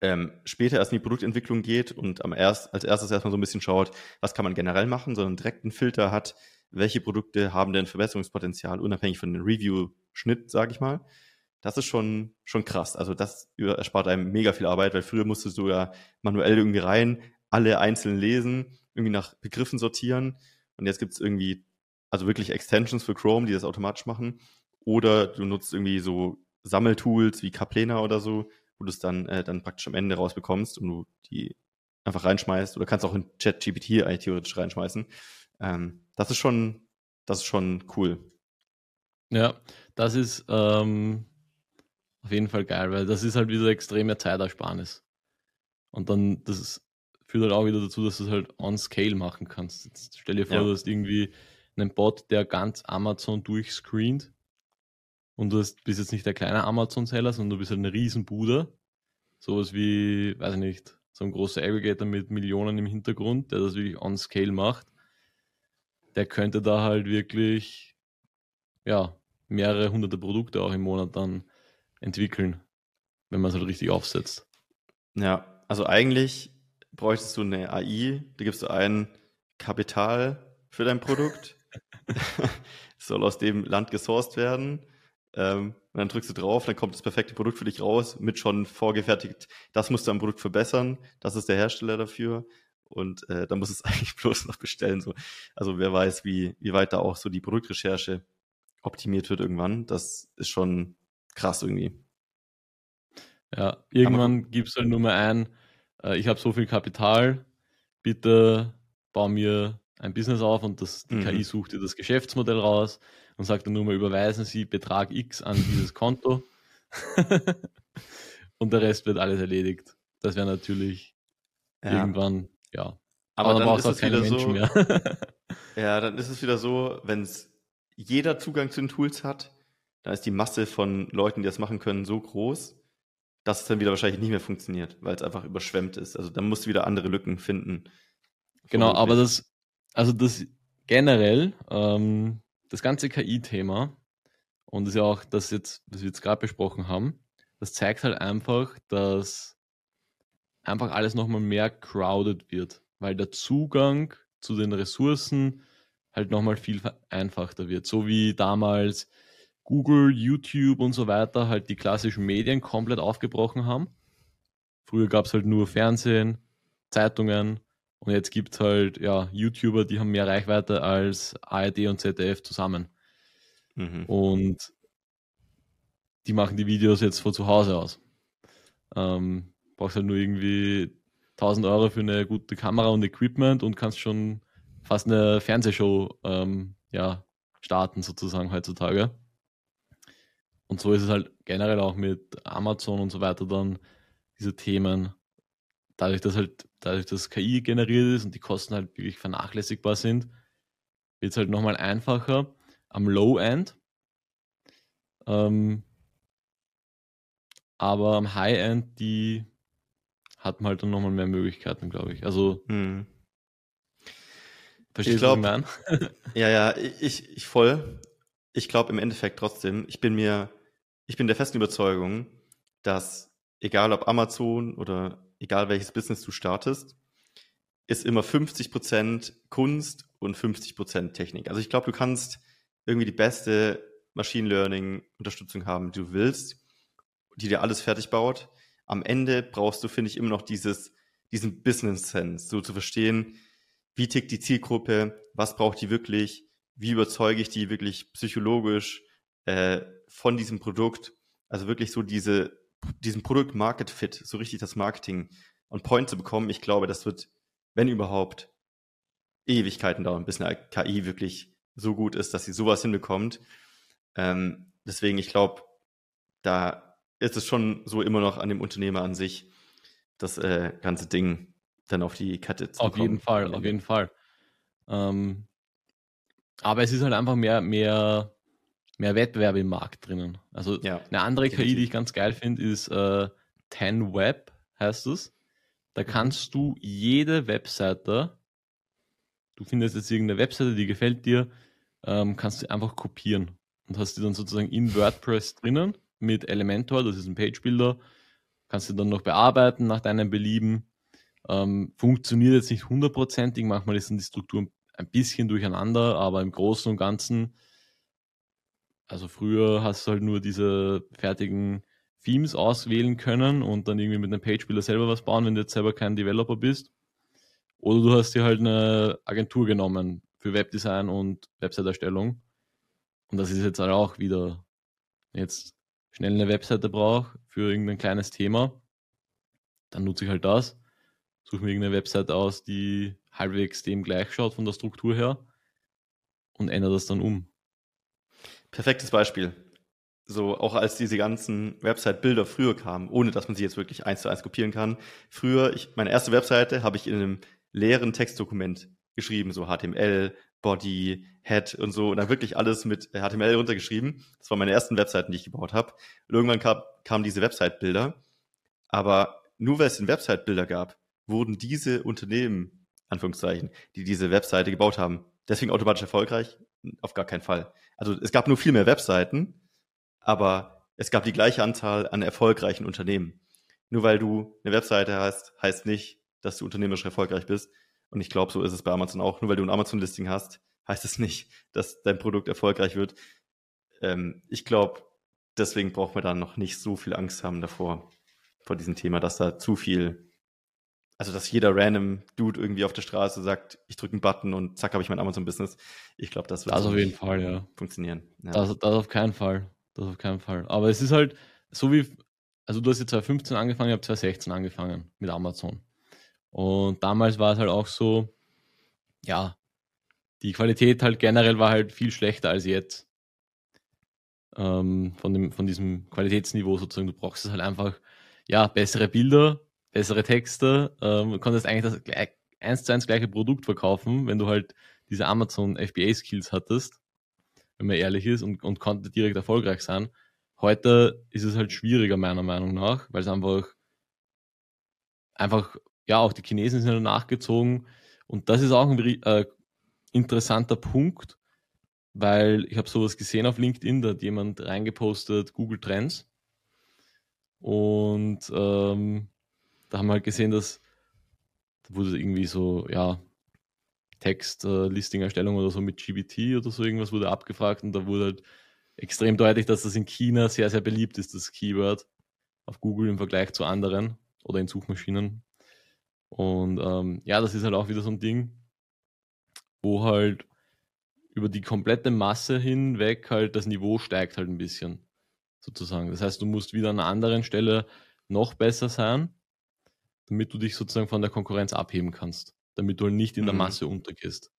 ähm, später erst in die Produktentwicklung geht und am erst, als erstes erstmal so ein bisschen schaut, was kann man generell machen, sondern direkt einen Filter hat, welche Produkte haben denn Verbesserungspotenzial, unabhängig von dem Review-Schnitt, sage ich mal. Das ist schon, schon krass. Also das erspart einem mega viel Arbeit, weil früher musstest du ja manuell irgendwie rein, alle einzeln lesen, irgendwie nach Begriffen sortieren. Und jetzt gibt's irgendwie, also wirklich Extensions für Chrome, die das automatisch machen. Oder du nutzt irgendwie so Sammeltools wie Kaplena oder so, wo du es dann, äh, dann praktisch am Ende rausbekommst und du die einfach reinschmeißt oder kannst auch in ChatGPT eigentlich theoretisch reinschmeißen. Ähm, das ist schon, das ist schon cool. Ja, das ist ähm, auf jeden Fall geil, weil das ist halt wieder extreme Zeitersparnis. Und dann, das ist, führt halt auch wieder dazu, dass du es halt on scale machen kannst. Jetzt stell dir vor, ja. du hast irgendwie einen Bot, der ganz Amazon durchscreent und du bist jetzt nicht der kleine Amazon-Seller, sondern du bist halt eine Riesenbude. Sowas wie, weiß ich nicht, so ein großer Aggregator mit Millionen im Hintergrund, der das wirklich on scale macht. Der könnte da halt wirklich, ja, mehrere hunderte Produkte auch im Monat dann entwickeln, wenn man es halt richtig aufsetzt. Ja, also eigentlich bräuchtest du eine AI, da gibst du ein Kapital für dein Produkt. *laughs* *laughs* soll aus dem Land gesourced werden ähm, und dann drückst du drauf, dann kommt das perfekte Produkt für dich raus, mit schon vorgefertigt, das musst du am Produkt verbessern, das ist der Hersteller dafür. Und äh, dann musst du es *laughs* eigentlich bloß noch bestellen. So. Also wer weiß, wie, wie weit da auch so die Produktrecherche optimiert wird irgendwann. Das ist schon krass irgendwie. Ja, irgendwann gibst du halt nur mal ein, äh, ich habe so viel Kapital, bitte bau mir ein Business auf und das, die mhm. KI sucht dir das Geschäftsmodell raus und sagt dann nur mal, überweisen Sie Betrag X an dieses Konto *laughs* und der Rest wird alles erledigt. Das wäre natürlich ja. irgendwann, ja. Aber, Aber dann, dann ist es wieder Menschen so, mehr. *laughs* ja, dann ist es wieder so, wenn es jeder Zugang zu den Tools hat, dann ist die Masse von Leuten, die das machen können, so groß, dass es dann wieder wahrscheinlich nicht mehr funktioniert, weil es einfach überschwemmt ist. Also dann musst du wieder andere Lücken finden. Genau, aber das, also das generell, ähm, das ganze KI-Thema und das ist ja auch das jetzt, was wir jetzt gerade besprochen haben, das zeigt halt einfach, dass einfach alles nochmal mehr crowded wird, weil der Zugang zu den Ressourcen halt nochmal viel einfacher wird. So wie damals Google, YouTube und so weiter halt die klassischen Medien komplett aufgebrochen haben. Früher gab es halt nur Fernsehen, Zeitungen und jetzt gibt es halt ja, YouTuber, die haben mehr Reichweite als ARD und ZDF zusammen. Mhm. Und die machen die Videos jetzt von zu Hause aus. Ähm, brauchst halt nur irgendwie 1000 Euro für eine gute Kamera und Equipment und kannst schon fast eine Fernsehshow ähm, ja, starten, sozusagen heutzutage. Und so ist es halt generell auch mit Amazon und so weiter dann diese Themen. Dadurch, dass halt, dadurch, dass KI generiert ist und die Kosten halt wirklich vernachlässigbar sind, wird es halt nochmal einfacher am Low-End. Ähm, aber am High-End, die hat man halt dann nochmal mehr Möglichkeiten, glaube ich. Also, hm. verstehst du, was ich *laughs* Ja, ja, ich, ich voll. Ich glaube im Endeffekt trotzdem, ich bin mir, ich bin der festen Überzeugung, dass egal ob Amazon oder egal welches Business du startest, ist immer 50% Kunst und 50% Technik. Also ich glaube, du kannst irgendwie die beste Machine Learning Unterstützung haben, die du willst, die dir alles fertig baut am Ende brauchst du, finde ich, immer noch dieses, diesen Business Sense, so zu verstehen, wie tickt die Zielgruppe, was braucht die wirklich, wie überzeuge ich die wirklich psychologisch äh, von diesem Produkt, also wirklich so diese, diesen Produkt-Market-Fit, so richtig das Marketing on Point zu bekommen. Ich glaube, das wird, wenn überhaupt, Ewigkeiten dauern, bis eine KI wirklich so gut ist, dass sie sowas hinbekommt. Ähm, deswegen, ich glaube, da ist es schon so immer noch an dem Unternehmer an sich, das äh, ganze Ding dann auf die Kette zu Auf jeden Fall, auf jeden Fall. Ähm, aber es ist halt einfach mehr, mehr, mehr Wettbewerb im Markt drinnen. Also ja, eine andere definitiv. KI, die ich ganz geil finde, ist äh, 10 Web, heißt es. Da mhm. kannst du jede Webseite, du findest jetzt irgendeine Webseite, die gefällt dir, ähm, kannst du einfach kopieren und hast die dann sozusagen in WordPress drinnen mit Elementor, das ist ein Page-Builder. Kannst du dann noch bearbeiten nach deinem Belieben. Ähm, funktioniert jetzt nicht hundertprozentig, manchmal ist dann die Struktur ein bisschen durcheinander, aber im Großen und Ganzen, also früher hast du halt nur diese fertigen Themes auswählen können und dann irgendwie mit einem Page-Builder selber was bauen, wenn du jetzt selber kein Developer bist. Oder du hast dir halt eine Agentur genommen für Webdesign und Website-Erstellung. Und das ist jetzt halt auch wieder jetzt schnell eine Webseite brauche für irgendein kleines Thema, dann nutze ich halt das. Suche mir irgendeine Webseite aus, die halbwegs dem gleich schaut von der Struktur her und ändere das dann um. Perfektes Beispiel. So, auch als diese ganzen Website-Bilder früher kamen, ohne dass man sie jetzt wirklich eins zu eins kopieren kann. Früher, ich, meine erste Webseite habe ich in einem leeren Textdokument geschrieben, so HTML, Body, Head und so und dann wirklich alles mit HTML runtergeschrieben. Das waren meine ersten Webseiten, die ich gebaut habe. Und irgendwann kam, kamen diese Website-Bilder. Aber nur weil es den Website-Bilder gab, wurden diese Unternehmen, Anführungszeichen, die diese Webseite gebaut haben, deswegen automatisch erfolgreich? Auf gar keinen Fall. Also es gab nur viel mehr Webseiten, aber es gab die gleiche Anzahl an erfolgreichen Unternehmen. Nur weil du eine Webseite hast, heißt nicht, dass du unternehmerisch erfolgreich bist. Und ich glaube, so ist es bei Amazon auch. Nur weil du ein Amazon-Listing hast, heißt es nicht, dass dein Produkt erfolgreich wird. Ähm, ich glaube, deswegen braucht man da noch nicht so viel Angst haben davor, vor diesem Thema, dass da zu viel, also dass jeder random Dude irgendwie auf der Straße sagt, ich drücke einen Button und zack, habe ich mein Amazon-Business. Ich glaube, das wird das auf jeden Fall, ja. funktionieren. Ja. Das, das auf keinen Fall. Das auf keinen Fall. Aber es ist halt so wie, also du hast jetzt 2015 angefangen, ich habe 2016 angefangen mit Amazon. Und damals war es halt auch so, ja, die Qualität halt generell war halt viel schlechter als jetzt. Ähm, von, dem, von diesem Qualitätsniveau sozusagen. Du brauchst halt einfach, ja, bessere Bilder, bessere Texte. Ähm, konntest eigentlich das gleich, eins zu eins gleiche Produkt verkaufen, wenn du halt diese Amazon FBA Skills hattest, wenn man ehrlich ist, und, und konnte direkt erfolgreich sein. Heute ist es halt schwieriger, meiner Meinung nach, weil es einfach, einfach ja, auch die Chinesen sind nachgezogen. Und das ist auch ein äh, interessanter Punkt, weil ich habe sowas gesehen auf LinkedIn, da hat jemand reingepostet Google Trends. Und ähm, da haben wir halt gesehen, dass da wurde irgendwie so, ja, Text-Listing-Erstellung oder so mit GBT oder so irgendwas wurde abgefragt und da wurde halt extrem deutlich, dass das in China sehr, sehr beliebt ist, das Keyword auf Google im Vergleich zu anderen oder in Suchmaschinen. Und ähm, ja, das ist halt auch wieder so ein Ding, wo halt über die komplette Masse hinweg halt das Niveau steigt halt ein bisschen, sozusagen. Das heißt, du musst wieder an einer anderen Stelle noch besser sein, damit du dich sozusagen von der Konkurrenz abheben kannst, damit du halt nicht in der mhm. Masse untergehst.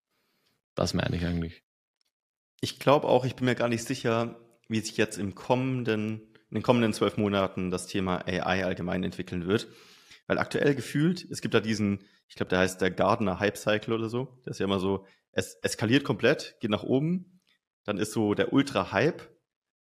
Das meine ich eigentlich. Ich glaube auch, ich bin mir gar nicht sicher, wie sich jetzt im kommenden, in den kommenden zwölf Monaten das Thema AI allgemein entwickeln wird. Weil aktuell gefühlt, es gibt da diesen, ich glaube, der heißt der Gardner Hype Cycle oder so. Der ist ja immer so, es eskaliert komplett, geht nach oben, dann ist so der Ultra-Hype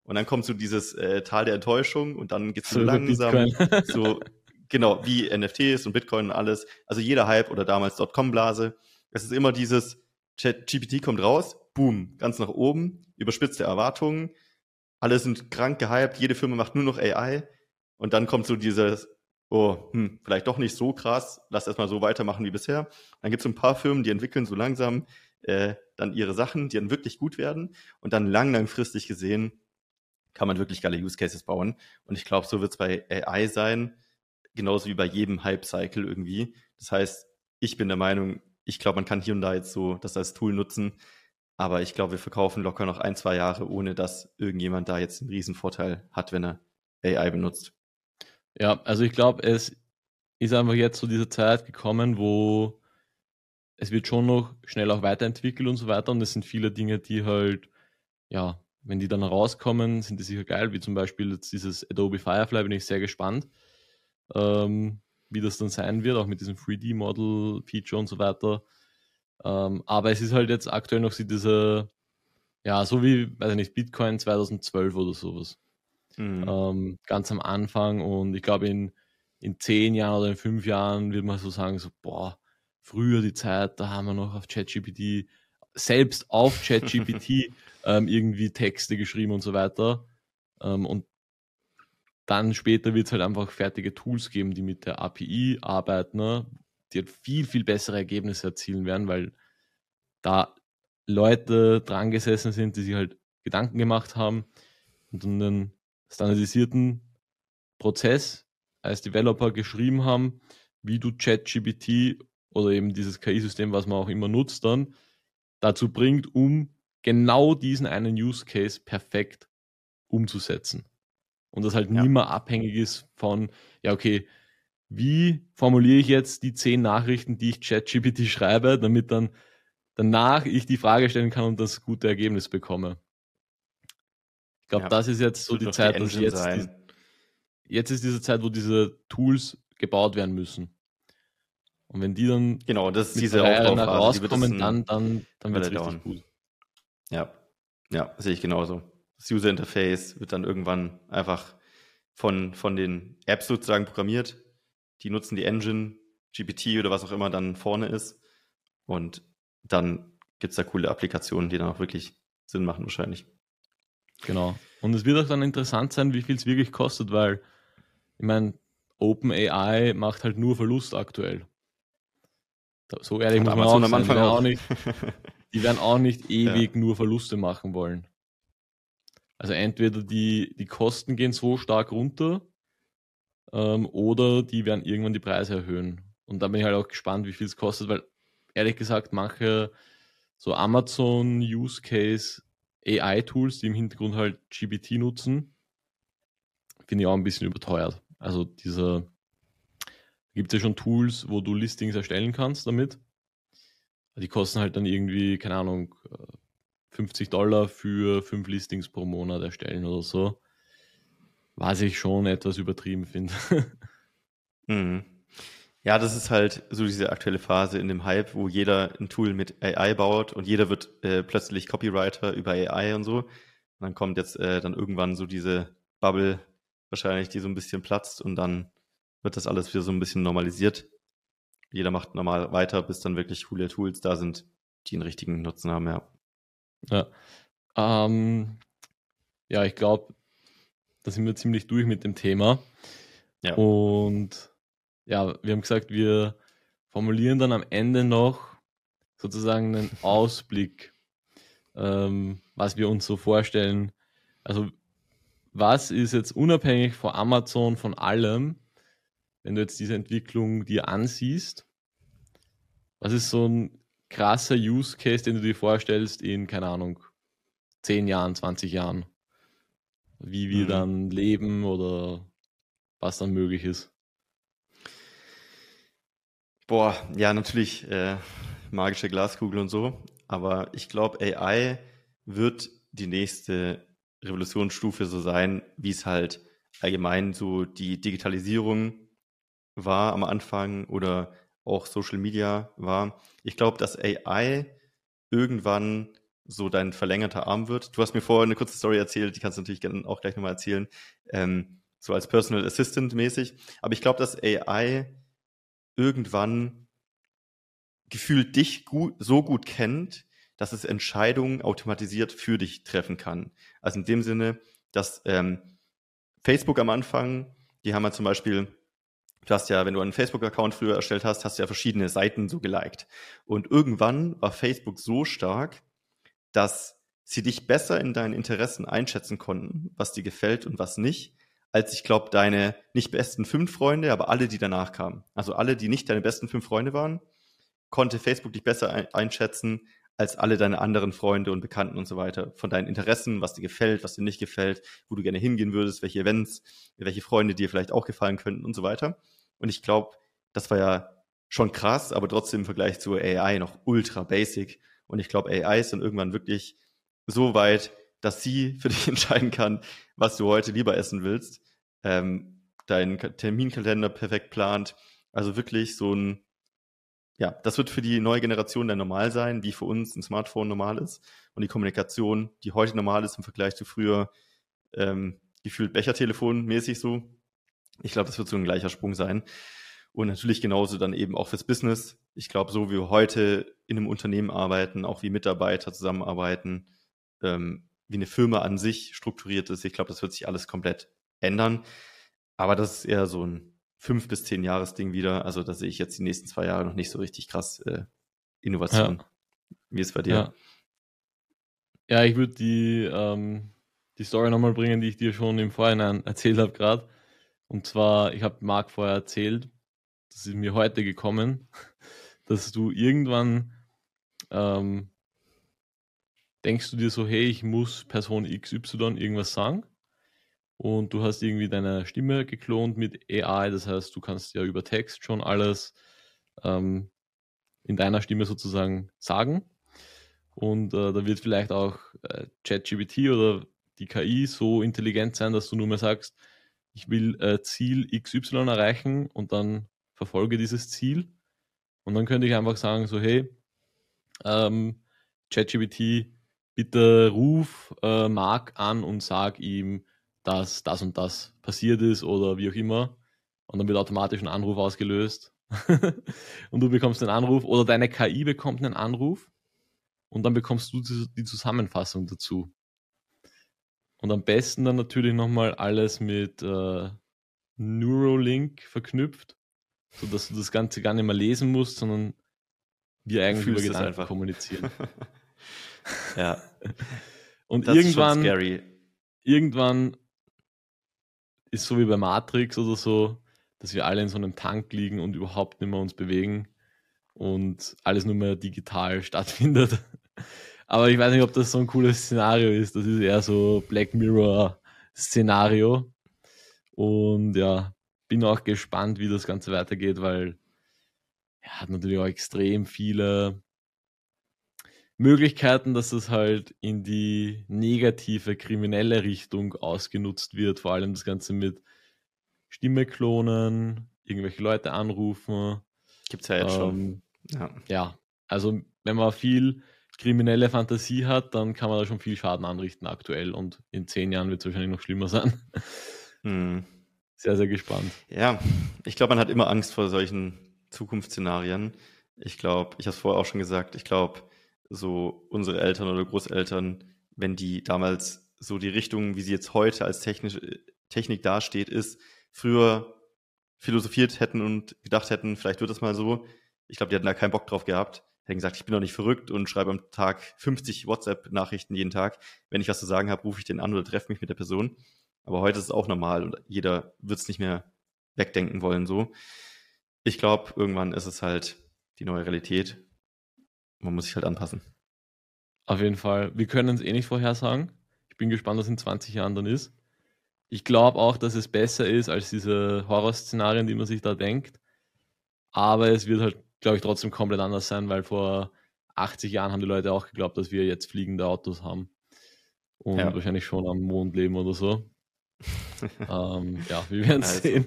und dann kommt so dieses äh, Tal der Enttäuschung und dann geht es so langsam, so *laughs* genau wie NFTs und Bitcoin und alles. Also jeder Hype oder damals Dotcom-Blase. Es ist immer dieses GPT kommt raus, boom, ganz nach oben, überspitzte Erwartungen, alle sind krank gehypt, jede Firma macht nur noch AI und dann kommt so dieses oh, hm, vielleicht doch nicht so krass, lass erstmal so weitermachen wie bisher. Dann gibt es ein paar Firmen, die entwickeln so langsam äh, dann ihre Sachen, die dann wirklich gut werden und dann lang, langfristig gesehen kann man wirklich geile Use Cases bauen. Und ich glaube, so wird es bei AI sein, genauso wie bei jedem Hype-Cycle irgendwie. Das heißt, ich bin der Meinung, ich glaube, man kann hier und da jetzt so das als Tool nutzen, aber ich glaube, wir verkaufen locker noch ein, zwei Jahre, ohne dass irgendjemand da jetzt einen Riesenvorteil hat, wenn er AI benutzt. Ja, also ich glaube, es ist einfach jetzt zu so dieser Zeit gekommen, wo es wird schon noch schnell auch weiterentwickelt und so weiter. Und es sind viele Dinge, die halt, ja, wenn die dann rauskommen, sind die sicher geil, wie zum Beispiel jetzt dieses Adobe Firefly, bin ich sehr gespannt, ähm, wie das dann sein wird, auch mit diesem 3D-Model-Feature und so weiter. Ähm, aber es ist halt jetzt aktuell noch so diese, ja, so wie, weiß ich nicht, Bitcoin 2012 oder sowas. Mhm. Ähm, ganz am Anfang und ich glaube, in, in zehn Jahren oder in fünf Jahren wird man so sagen, so, boah, früher die Zeit, da haben wir noch auf ChatGPT, selbst auf ChatGPT *laughs* ähm, irgendwie Texte geschrieben und so weiter. Ähm, und dann später wird es halt einfach fertige Tools geben, die mit der API arbeiten, ne? die halt viel, viel bessere Ergebnisse erzielen werden, weil da Leute dran gesessen sind, die sich halt Gedanken gemacht haben und einen standardisierten Prozess als Developer geschrieben haben, wie du ChatGPT oder eben dieses KI-System, was man auch immer nutzt, dann dazu bringt, um genau diesen einen Use Case perfekt umzusetzen. Und das halt ja. nie mehr abhängig ist von, ja, okay, wie formuliere ich jetzt die zehn Nachrichten, die ich ChatGPT schreibe, damit dann danach ich die Frage stellen kann und das gute Ergebnis bekomme. Ich glaube, ja, das ist jetzt so die Zeit, die dass jetzt, die, jetzt ist diese Zeit, wo diese Tools gebaut werden müssen. Und wenn die dann genau, das ist diese rauskommen, dann, dann, dann wird es richtig dauern. gut. Ja, ja, sehe ich genauso. Das User Interface wird dann irgendwann einfach von, von den Apps sozusagen programmiert. Die nutzen die Engine, GPT oder was auch immer dann vorne ist. Und dann gibt es da coole Applikationen, die dann auch wirklich Sinn machen wahrscheinlich. Genau. Und es wird auch dann interessant sein, wie viel es wirklich kostet, weil ich meine, OpenAI macht halt nur Verlust aktuell. So ehrlich muss man auch, am Anfang auch. auch nicht, die werden auch nicht *laughs* ewig ja. nur Verluste machen wollen. Also entweder die, die Kosten gehen so stark runter ähm, oder die werden irgendwann die Preise erhöhen. Und da bin ich halt auch gespannt, wie viel es kostet, weil ehrlich gesagt manche so Amazon Use Case AI Tools, die im Hintergrund halt GBT nutzen, finde ich auch ein bisschen überteuert. Also dieser gibt es ja schon Tools, wo du Listings erstellen kannst damit. Die kosten halt dann irgendwie, keine Ahnung, 50 Dollar für fünf Listings pro Monat erstellen oder so. Was ich schon etwas übertrieben finde. *laughs* mhm. Ja, das ist halt so diese aktuelle Phase in dem Hype, wo jeder ein Tool mit AI baut und jeder wird äh, plötzlich Copywriter über AI und so. Und dann kommt jetzt äh, dann irgendwann so diese Bubble wahrscheinlich, die so ein bisschen platzt und dann wird das alles wieder so ein bisschen normalisiert. Jeder macht normal weiter, bis dann wirklich coole Tools da sind, die einen richtigen Nutzen haben, ja. Ja, ähm, ja ich glaube, da sind wir ziemlich durch mit dem Thema. Ja. Und ja, wir haben gesagt, wir formulieren dann am Ende noch sozusagen einen *laughs* Ausblick, ähm, was wir uns so vorstellen. Also was ist jetzt unabhängig von Amazon, von allem, wenn du jetzt diese Entwicklung dir ansiehst, was ist so ein krasser Use Case, den du dir vorstellst in, keine Ahnung, 10 Jahren, 20 Jahren? Wie wir mhm. dann leben oder was dann möglich ist? Boah, ja, natürlich äh, magische Glaskugel und so. Aber ich glaube, AI wird die nächste Revolutionsstufe so sein, wie es halt allgemein so die Digitalisierung war am Anfang oder auch Social Media war. Ich glaube, dass AI irgendwann so dein verlängerter Arm wird. Du hast mir vorher eine kurze Story erzählt, die kannst du natürlich auch gleich nochmal erzählen, ähm, so als Personal Assistant mäßig. Aber ich glaube, dass AI irgendwann gefühlt dich gut, so gut kennt, dass es Entscheidungen automatisiert für dich treffen kann. Also in dem Sinne, dass ähm, Facebook am Anfang, die haben ja zum Beispiel, du hast ja, wenn du einen Facebook-Account früher erstellt hast, hast du ja verschiedene Seiten so geliked. Und irgendwann war Facebook so stark, dass sie dich besser in deinen Interessen einschätzen konnten, was dir gefällt und was nicht, als ich glaube, deine nicht besten fünf Freunde, aber alle, die danach kamen. Also alle, die nicht deine besten fünf Freunde waren, konnte Facebook dich besser einschätzen als alle deine anderen Freunde und Bekannten und so weiter. Von deinen Interessen, was dir gefällt, was dir nicht gefällt, wo du gerne hingehen würdest, welche Events, welche Freunde dir vielleicht auch gefallen könnten und so weiter. Und ich glaube, das war ja schon krass, aber trotzdem im Vergleich zu AI noch ultra basic. Und ich glaube, AI ist dann irgendwann wirklich so weit, dass sie *laughs* für dich entscheiden kann, was du heute lieber essen willst, ähm, deinen Terminkalender perfekt plant. Also wirklich so ein, ja, das wird für die neue Generation dann normal sein, wie für uns ein Smartphone normal ist. Und die Kommunikation, die heute normal ist im Vergleich zu früher, ähm, gefühlt Bechertelefon mäßig so. Ich glaube, das wird so ein gleicher Sprung sein. Und natürlich genauso dann eben auch fürs Business. Ich glaube, so wie wir heute in einem Unternehmen arbeiten, auch wie Mitarbeiter zusammenarbeiten, ähm, wie eine Firma an sich strukturiert ist. Ich glaube, das wird sich alles komplett ändern. Aber das ist eher so ein fünf bis zehn Jahres Ding wieder. Also da sehe ich jetzt die nächsten zwei Jahre noch nicht so richtig krass äh, Innovation. Ja. Wie ist es bei dir? Ja, ja ich würde die, ähm, die Story nochmal bringen, die ich dir schon im Vorhinein *laughs* erzählt habe gerade. Und zwar, ich habe Marc vorher erzählt, das ist mir heute gekommen, *laughs* dass du irgendwann ähm, denkst du dir so, hey, ich muss Person XY irgendwas sagen und du hast irgendwie deine Stimme geklont mit AI, das heißt, du kannst ja über Text schon alles ähm, in deiner Stimme sozusagen sagen. Und äh, da wird vielleicht auch äh, ChatGPT oder die KI so intelligent sein, dass du nur mehr sagst, ich will äh, Ziel XY erreichen und dann verfolge dieses Ziel. Und dann könnte ich einfach sagen so, hey, ähm, ChatGPT bitte ruf äh, Marc an und sag ihm, dass das und das passiert ist oder wie auch immer. Und dann wird automatisch ein Anruf ausgelöst. *laughs* und du bekommst einen Anruf oder deine KI bekommt einen Anruf und dann bekommst du die Zusammenfassung dazu. Und am besten dann natürlich nochmal alles mit äh, Neuralink verknüpft, sodass du das Ganze gar nicht mehr lesen musst, sondern wir eigentlich über Gedanken kommunizieren. *laughs* Ja. Und das irgendwann, irgendwann ist so wie bei Matrix oder so, dass wir alle in so einem Tank liegen und überhaupt nicht mehr uns bewegen und alles nur mehr digital *laughs* stattfindet. Aber ich weiß nicht, ob das so ein cooles Szenario ist. Das ist eher so Black Mirror Szenario. Und ja, bin auch gespannt, wie das Ganze weitergeht, weil er hat natürlich auch extrem viele Möglichkeiten, dass es halt in die negative kriminelle Richtung ausgenutzt wird. Vor allem das Ganze mit Stimme klonen, irgendwelche Leute anrufen. Gibt es ja jetzt ähm, schon. Ja. ja, also wenn man viel kriminelle Fantasie hat, dann kann man da schon viel Schaden anrichten aktuell und in zehn Jahren wird es wahrscheinlich noch schlimmer sein. Hm. Sehr, sehr gespannt. Ja, ich glaube, man hat immer Angst vor solchen Zukunftsszenarien. Ich glaube, ich habe es vorher auch schon gesagt, ich glaube, so unsere Eltern oder Großeltern, wenn die damals so die Richtung, wie sie jetzt heute als technisch, Technik dasteht, ist, früher philosophiert hätten und gedacht hätten, vielleicht wird das mal so. Ich glaube, die hatten da keinen Bock drauf gehabt, hätte gesagt, ich bin doch nicht verrückt und schreibe am Tag 50 WhatsApp-Nachrichten jeden Tag. Wenn ich was zu sagen habe, rufe ich den an oder treffe mich mit der Person. Aber heute ist es auch normal und jeder wird es nicht mehr wegdenken wollen so. Ich glaube, irgendwann ist es halt die neue Realität. Man muss sich halt anpassen. Auf jeden Fall. Wir können es eh nicht vorhersagen. Ich bin gespannt, was in 20 Jahren dann ist. Ich glaube auch, dass es besser ist als diese Horrorszenarien, die man sich da denkt. Aber es wird halt, glaube ich, trotzdem komplett anders sein, weil vor 80 Jahren haben die Leute auch geglaubt, dass wir jetzt fliegende Autos haben. Und ja. wahrscheinlich schon am Mond leben oder so. *laughs* ähm, ja, wir werden es also, sehen.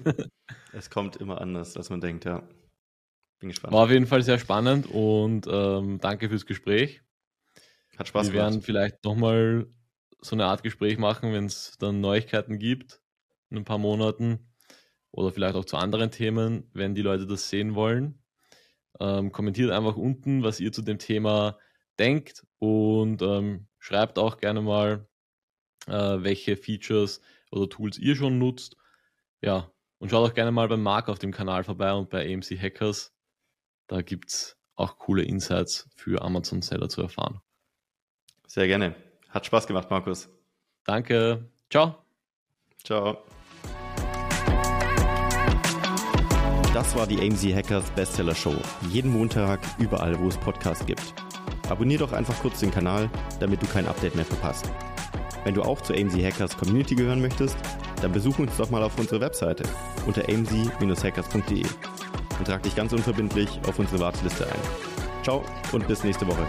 es kommt immer anders, als man denkt, ja. Bin gespannt. War auf jeden Fall sehr spannend und ähm, danke fürs Gespräch. Hat Spaß wir gemacht. Wir werden vielleicht nochmal so eine Art Gespräch machen, wenn es dann Neuigkeiten gibt in ein paar Monaten oder vielleicht auch zu anderen Themen, wenn die Leute das sehen wollen. Ähm, kommentiert einfach unten, was ihr zu dem Thema denkt und ähm, schreibt auch gerne mal, äh, welche Features oder Tools ihr schon nutzt. Ja, und schaut auch gerne mal beim Marc auf dem Kanal vorbei und bei AMC Hackers. Da gibt es auch coole Insights für Amazon Seller zu erfahren. Sehr gerne. Hat Spaß gemacht, Markus. Danke. Ciao. Ciao. Das war die AMZ Hackers Bestseller Show. Jeden Montag, überall, wo es Podcasts gibt. Abonnier doch einfach kurz den Kanal, damit du kein Update mehr verpasst. Wenn du auch zur AMZ Hackers Community gehören möchtest, dann besuch uns doch mal auf unserer Webseite unter amz-hackers.de und trag dich ganz unverbindlich auf unsere Warteliste ein. Ciao und bis nächste Woche.